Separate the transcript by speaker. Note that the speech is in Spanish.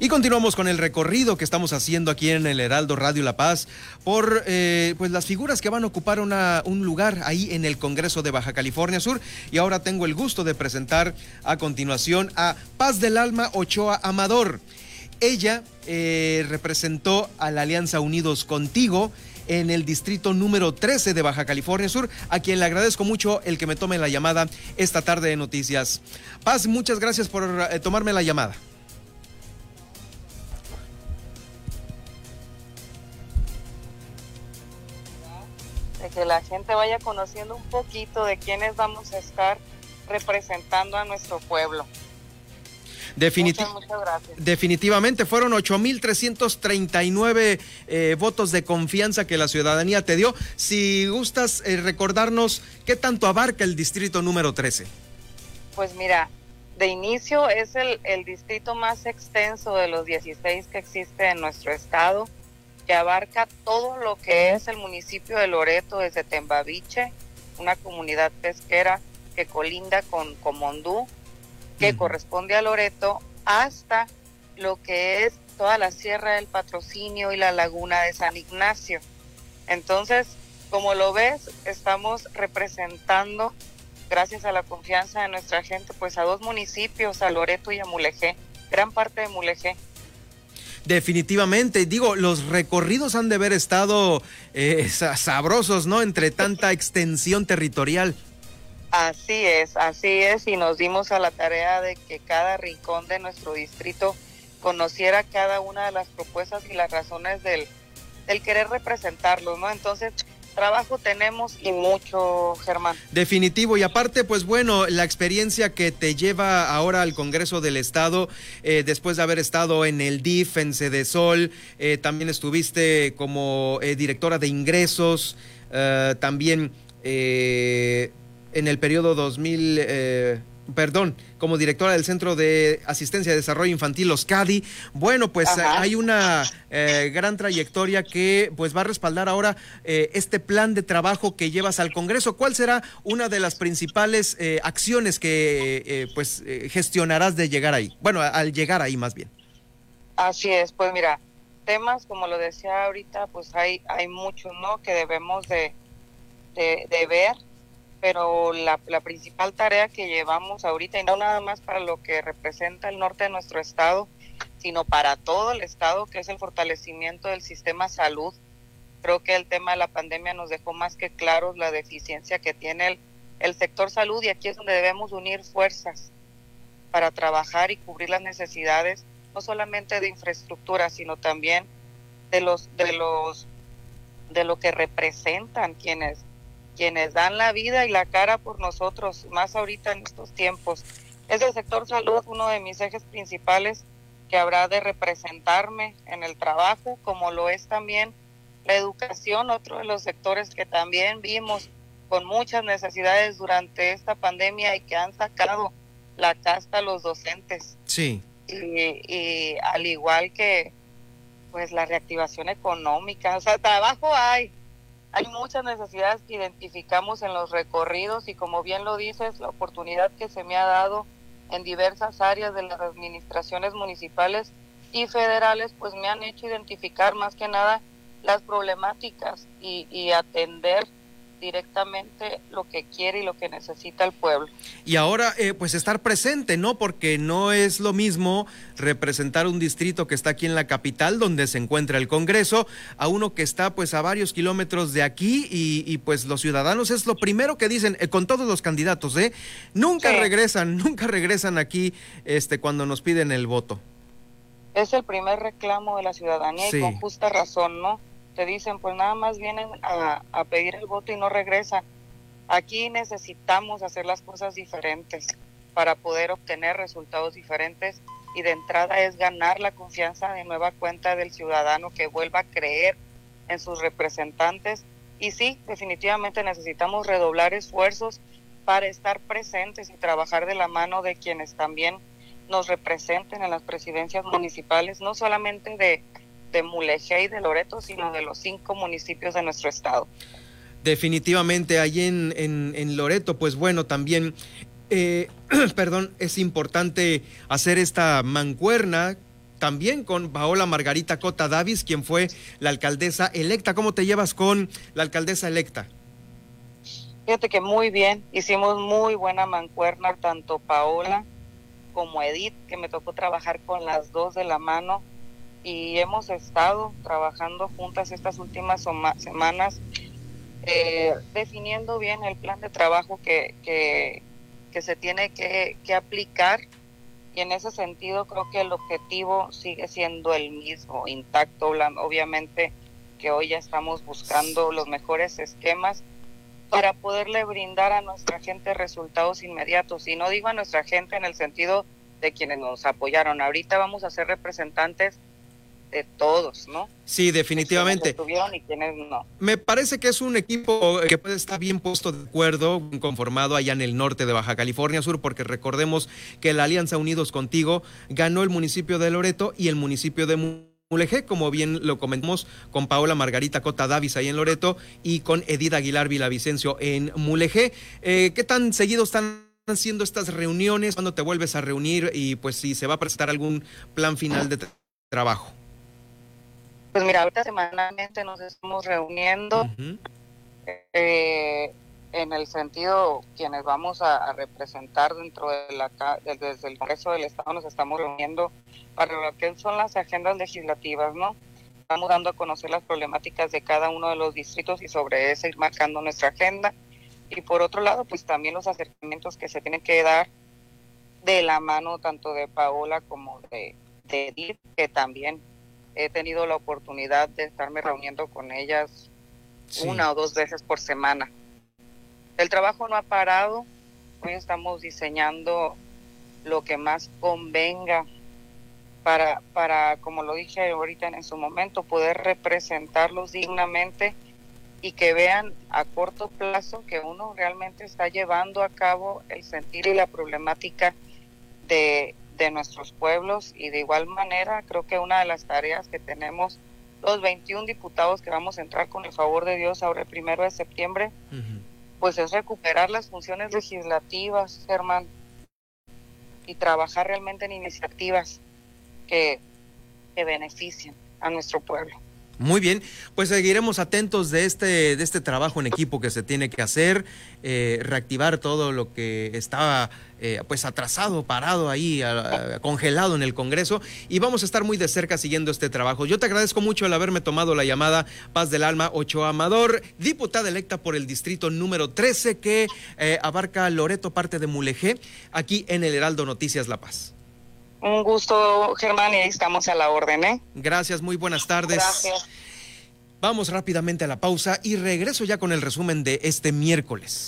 Speaker 1: Y continuamos con el recorrido que estamos haciendo aquí en el Heraldo Radio La Paz por eh, pues las figuras que van a ocupar un lugar ahí en el Congreso de Baja California Sur. Y ahora tengo el gusto de presentar a continuación a Paz del Alma Ochoa Amador. Ella eh, representó a la Alianza Unidos Contigo en el distrito número 13 de Baja California Sur, a quien le agradezco mucho el que me tome la llamada esta tarde de noticias. Paz, muchas gracias por eh, tomarme la llamada.
Speaker 2: De que la gente vaya conociendo un poquito de quiénes vamos a estar representando a nuestro pueblo.
Speaker 1: Definitivamente fueron 8.339 eh, votos de confianza que la ciudadanía te dio. Si gustas eh, recordarnos qué tanto abarca el distrito número 13.
Speaker 2: Pues mira, de inicio es el, el distrito más extenso de los 16 que existe en nuestro estado, que abarca todo lo que es el municipio de Loreto desde Tembaviche, una comunidad pesquera que colinda con Comondú, que corresponde a Loreto, hasta lo que es toda la Sierra del Patrocinio y la Laguna de San Ignacio. Entonces, como lo ves, estamos representando, gracias a la confianza de nuestra gente, pues a dos municipios, a Loreto y a Mulegé, gran parte de Mulegé.
Speaker 1: Definitivamente, digo, los recorridos han de haber estado eh, sabrosos, ¿no? Entre tanta extensión territorial.
Speaker 2: Así es, así es, y nos dimos a la tarea de que cada rincón de nuestro distrito conociera cada una de las propuestas y las razones del, del querer representarlos, ¿no? Entonces, trabajo tenemos y mucho, Germán.
Speaker 1: Definitivo, y aparte, pues bueno, la experiencia que te lleva ahora al Congreso del Estado, eh, después de haber estado en el DIF, en Cedesol, eh, también estuviste como eh, directora de ingresos, también en el periodo 2000, eh, perdón, como directora del Centro de Asistencia y Desarrollo Infantil, los CADI. Bueno, pues hay una eh, gran trayectoria que pues va a respaldar ahora eh, este plan de trabajo que llevas al Congreso. ¿Cuál será una de las principales acciones que pues gestionarás de llegar ahí? Bueno, al llegar ahí más bien.
Speaker 2: Así es, pues mira, temas como lo decía ahorita, pues hay, hay muchos, ¿no? Que debemos de, de, de ver pero la, principal tarea que llevamos ahorita, y no nada más para lo que representa el norte de nuestro estado, sino para todo el estado, que es el fortalecimiento del sistema salud. Creo que el tema de la pandemia nos dejó más que claros la deficiencia que tiene el, el sector salud y aquí es donde debemos unir fuerzas para trabajar y cubrir las necesidades, no solamente de infraestructura, sino también de los, de los, de lo que representan quienes quienes dan la vida y la cara por nosotros, más ahorita en estos tiempos. Es el sector salud uno de mis ejes principales que habrá de representarme en el trabajo, como lo es también la educación, otro de los sectores que también vimos con muchas necesidades durante esta pandemia y que han sacado la casta a los docentes.
Speaker 1: Sí.
Speaker 2: Y, y al igual que pues la reactivación económica, o sea, trabajo hay, hay muchas necesidades que identificamos en los recorridos y como bien lo dices, la oportunidad que se me ha dado en diversas áreas de las administraciones municipales y federales, pues me han hecho identificar más que nada las problemáticas y, y atender directamente lo que quiere y lo que necesita el pueblo.
Speaker 1: Y ahora, eh, pues estar presente, ¿no? Porque no es lo mismo representar un distrito que está aquí en la capital, donde se encuentra el Congreso, a uno que está pues a varios kilómetros de aquí y, pues los ciudadanos es lo primero que dicen eh, con todos los candidatos, ¿eh? Nunca regresan, nunca regresan aquí este, cuando nos piden el voto.
Speaker 2: Es el primer reclamo de la ciudadanía y con justa razón, ¿no? Te dicen, pues nada más vienen a, pedir el voto y no regresan. Aquí necesitamos hacer las cosas diferentes para poder obtener resultados diferentes y de entrada es ganar la confianza de nueva cuenta del ciudadano que vuelva a creer en sus representantes. Y sí, definitivamente necesitamos redoblar esfuerzos para estar presentes y trabajar de la mano de quienes también nos representen en las presidencias municipales, no solamente de de Mulegé y de Loreto, sino de los cinco municipios de nuestro estado.
Speaker 1: Definitivamente, ahí en, en, Loreto, pues bueno, también, eh, perdón, es importante hacer esta mancuerna también con Paola Margarita Cota Davis, quien fue la alcaldesa electa. ¿Cómo te llevas con la alcaldesa electa?
Speaker 2: Fíjate que muy bien, hicimos muy buena mancuerna, tanto Paola como Edith, que me tocó trabajar con las dos de la mano y hemos estado trabajando juntas estas últimas semanas, eh, definiendo bien el plan de trabajo que, que, se tiene que, que aplicar y en ese sentido creo que el objetivo sigue siendo el mismo, intacto, obviamente que hoy ya estamos buscando los mejores esquemas para poderle brindar a nuestra gente resultados inmediatos. Y no digo a nuestra gente en el sentido de quienes nos apoyaron. Ahorita vamos a ser representantes de todos, ¿no?
Speaker 1: Sí, definitivamente.
Speaker 2: y quienes no.
Speaker 1: Me parece que es un equipo que puede estar bien puesto de acuerdo, conformado allá en el norte de Baja California Sur, porque recordemos que la Alianza Unidos Contigo ganó el municipio de Loreto y el municipio de Mulegé, como bien lo comentamos con Paola Margarita Cota Davis ahí en Loreto y con Edith Aguilar Vilavicencio en Mulegé. Eh, ¿Qué tan seguido están haciendo estas reuniones? ¿Cuándo te vuelves a reunir? Y pues si se va a presentar algún plan final de trabajo.
Speaker 2: Pues mira, ahorita semanalmente nos estamos reuniendo eh, en el sentido, quienes vamos a, representar dentro de la, desde el Congreso del Estado nos estamos reuniendo para lo que son las agendas legislativas, ¿no? Estamos dando a conocer las problemáticas de cada uno de los distritos y sobre eso ir marcando nuestra agenda. Y por otro lado, pues también los acercamientos que se tienen que dar de la mano tanto de Paola como de, de Edith, que también he tenido la oportunidad de estarme reuniendo con ellas una o dos veces por semana. El trabajo no ha parado, hoy estamos diseñando lo que más convenga para, para, como lo dije ahorita en su momento, poder representarlos dignamente y que vean a corto plazo que uno realmente está llevando a cabo el sentir y la problemática de, de nuestros pueblos y de igual manera creo que una de las tareas que tenemos los 21 diputados que vamos a entrar con el favor de Dios ahora el primero de septiembre, pues es recuperar las funciones legislativas, Germán, y trabajar realmente en iniciativas que, que beneficien a nuestro pueblo.
Speaker 1: Muy bien, pues seguiremos atentos de este, de este trabajo en equipo que se tiene que hacer, eh, reactivar todo lo que estaba eh, pues atrasado, parado ahí, congelado en el Congreso y vamos a estar muy de cerca siguiendo este trabajo. Yo te agradezco mucho el haberme tomado la llamada Paz del Alma Ochoa Amador, diputada electa por el distrito número 13 que eh, abarca Loreto, parte de Mulegé, aquí en el Heraldo Noticias La Paz.
Speaker 2: Un gusto, Germán, y ahí estamos a la orden, ¿eh?
Speaker 1: Gracias, muy buenas tardes.
Speaker 2: Gracias.
Speaker 1: Vamos rápidamente a la pausa y regreso ya con el resumen de este miércoles.